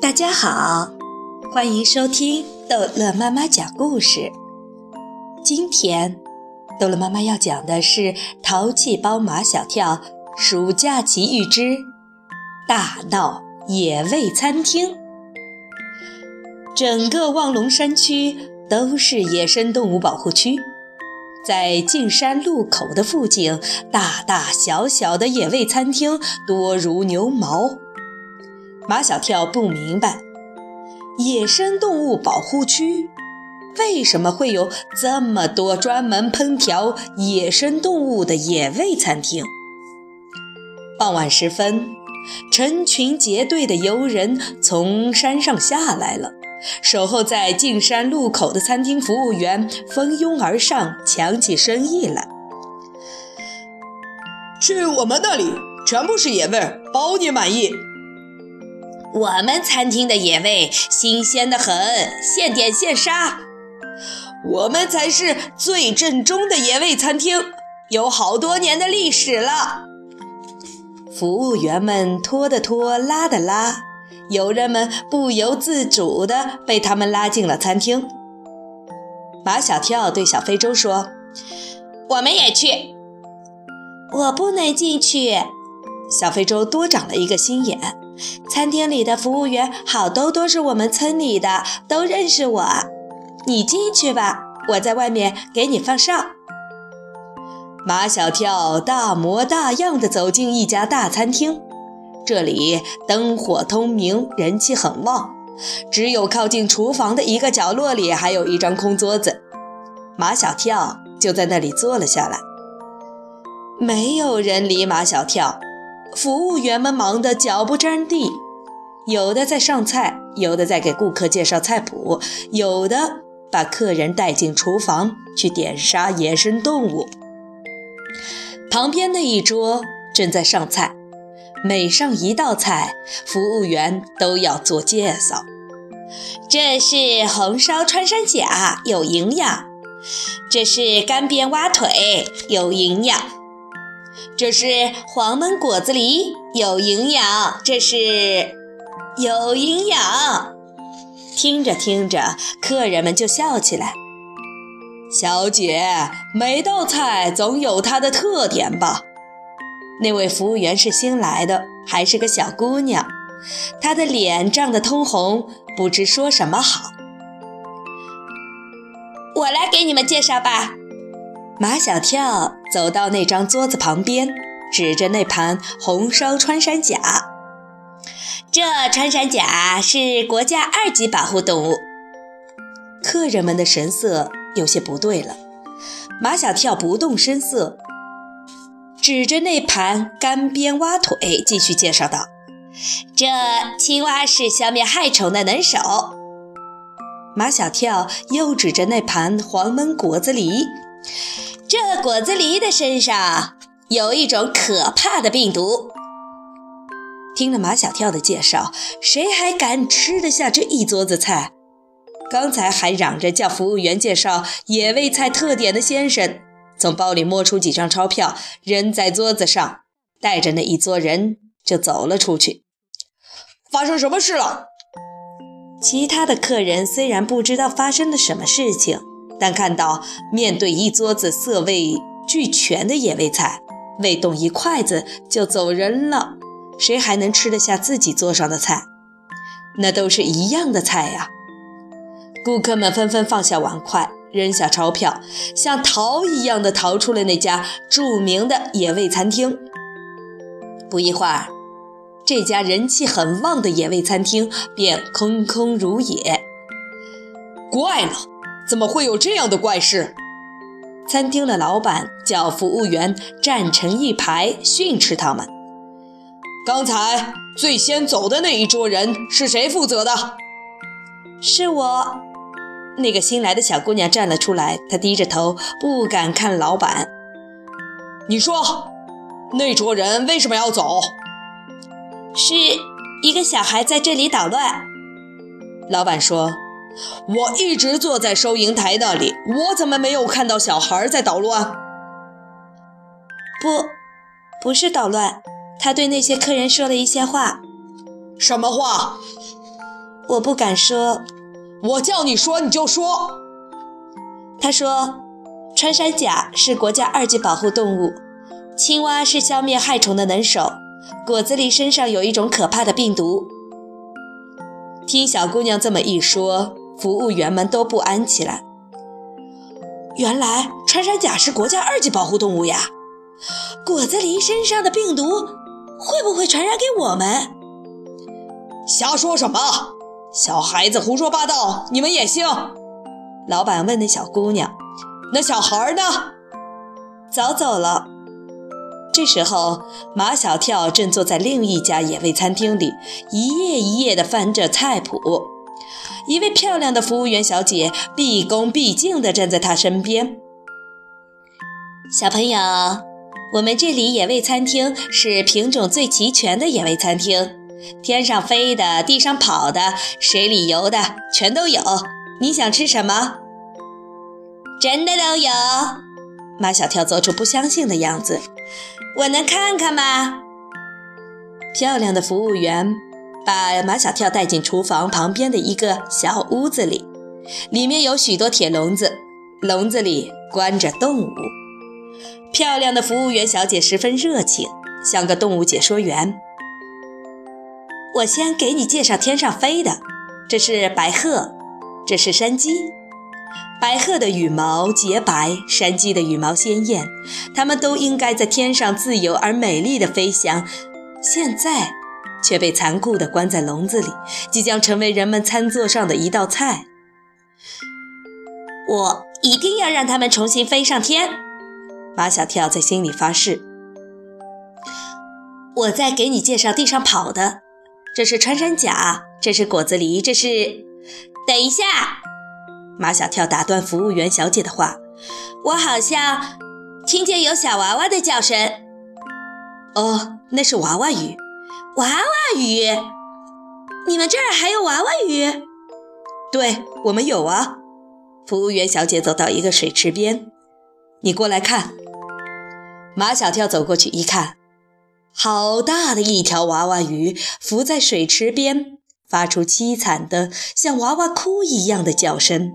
大家好，欢迎收听逗乐妈妈讲故事。今天，逗乐妈妈要讲的是《淘气包马小跳暑假奇遇之大闹野味餐厅》。整个望龙山区都是野生动物保护区，在径山路口的附近，大大小小的野味餐厅多如牛毛。马小跳不明白，野生动物保护区为什么会有这么多专门烹调野生动物的野味餐厅。傍晚时分，成群结队的游人从山上下来了，守候在进山路口的餐厅服务员蜂拥而上，抢起生意来。去我们那里，全部是野味，包你满意。我们餐厅的野味新鲜的很，现点现杀。我们才是最正宗的野味餐厅，有好多年的历史了。服务员们拖的拖，拉的拉，游人们不由自主地被他们拉进了餐厅。马小跳对小非洲说：“我们也去。”我不能进去。小非洲多长了一个心眼。餐厅里的服务员好多都是我们村里的，都认识我。你进去吧，我在外面给你放哨。马小跳大模大样地走进一家大餐厅，这里灯火通明，人气很旺。只有靠近厨房的一个角落里还有一张空桌子，马小跳就在那里坐了下来。没有人理马小跳。服务员们忙得脚不沾地，有的在上菜，有的在给顾客介绍菜谱，有的把客人带进厨房去点杀野生动物。旁边那一桌正在上菜，每上一道菜，服务员都要做介绍。这是红烧穿山甲，有营养；这是干煸蛙腿，有营养。这是黄焖果子狸，有营养。这是有营养。听着听着，客人们就笑起来。小姐，每道菜总有它的特点吧？那位服务员是新来的，还是个小姑娘，她的脸涨得通红，不知说什么好。我来给你们介绍吧。马小跳走到那张桌子旁边，指着那盘红烧穿山甲：“这穿山甲是国家二级保护动物。”客人们的神色有些不对了。马小跳不动声色，指着那盘干煸蛙腿，继续介绍道：“这青蛙是消灭害虫的能手。”马小跳又指着那盘黄焖果子狸。这果子狸的身上有一种可怕的病毒。听了马小跳的介绍，谁还敢吃得下这一桌子菜？刚才还嚷着叫服务员介绍野味菜特点的先生，从包里摸出几张钞票，扔在桌子上，带着那一桌人就走了出去。发生什么事了？其他的客人虽然不知道发生了什么事情。但看到面对一桌子色味俱全的野味菜，未动一筷子就走人了，谁还能吃得下自己桌上的菜？那都是一样的菜呀！顾客们纷纷放下碗筷，扔下钞票，像逃一样的逃出了那家著名的野味餐厅。不一会儿，这家人气很旺的野味餐厅便空空如也。怪了！怎么会有这样的怪事？餐厅的老板叫服务员站成一排训斥他们。刚才最先走的那一桌人是谁负责的？是我。那个新来的小姑娘站了出来，她低着头，不敢看老板。你说，那桌人为什么要走？是一个小孩在这里捣乱。老板说。我一直坐在收银台那里，我怎么没有看到小孩在捣乱？不，不是捣乱，他对那些客人说了一些话。什么话？我不敢说。我叫你说你就说。他说，穿山甲是国家二级保护动物，青蛙是消灭害虫的能手，果子狸身上有一种可怕的病毒。听小姑娘这么一说，服务员们都不安起来。原来穿山甲是国家二级保护动物呀！果子狸身上的病毒会不会传染给我们？瞎说什么！小孩子胡说八道，你们也信？老板问那小姑娘：“那小孩呢？”早走了。这时候，马小跳正坐在另一家野味餐厅里，一页一页地翻着菜谱。一位漂亮的服务员小姐毕恭毕敬地站在他身边。小朋友，我们这里野味餐厅是品种最齐全的野味餐厅，天上飞的、地上跑的、水里游的，全都有。你想吃什么？真的都有。马小跳做出不相信的样子。我能看看吗？漂亮的服务员。把马小跳带进厨房旁边的一个小屋子里，里面有许多铁笼子，笼子里关着动物。漂亮的服务员小姐十分热情，像个动物解说员。我先给你介绍天上飞的，这是白鹤，这是山鸡。白鹤的羽毛洁白，山鸡的羽毛鲜艳，它们都应该在天上自由而美丽的飞翔。现在。却被残酷地关在笼子里，即将成为人们餐桌上的一道菜。我一定要让他们重新飞上天！马小跳在心里发誓。我再给你介绍地上跑的，这是穿山甲，这是果子狸，这是……等一下！马小跳打断服务员小姐的话：“我好像听见有小娃娃的叫声。”哦，那是娃娃鱼。娃娃鱼，你们这儿还有娃娃鱼？对我们有啊。服务员小姐走到一个水池边，你过来看。马小跳走过去一看，好大的一条娃娃鱼浮在水池边，发出凄惨的像娃娃哭一样的叫声。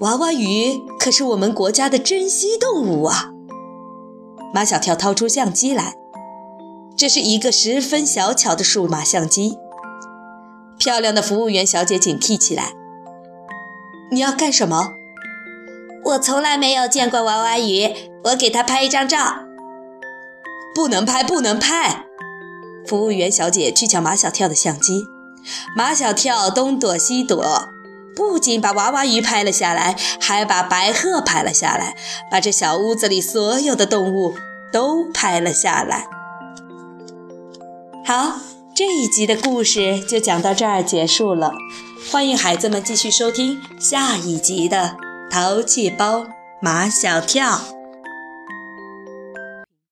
娃娃鱼可是我们国家的珍稀动物啊！马小跳掏出相机来。这是一个十分小巧的数码相机。漂亮的服务员小姐警惕起来：“你要干什么？”“我从来没有见过娃娃鱼，我给它拍一张照。”“不能拍，不能拍！”服务员小姐去抢马小跳的相机。马小跳东躲西躲，不仅把娃娃鱼拍了下来，还把白鹤拍了下来，把这小屋子里所有的动物都拍了下来。好，这一集的故事就讲到这儿结束了。欢迎孩子们继续收听下一集的《淘气包马小跳》。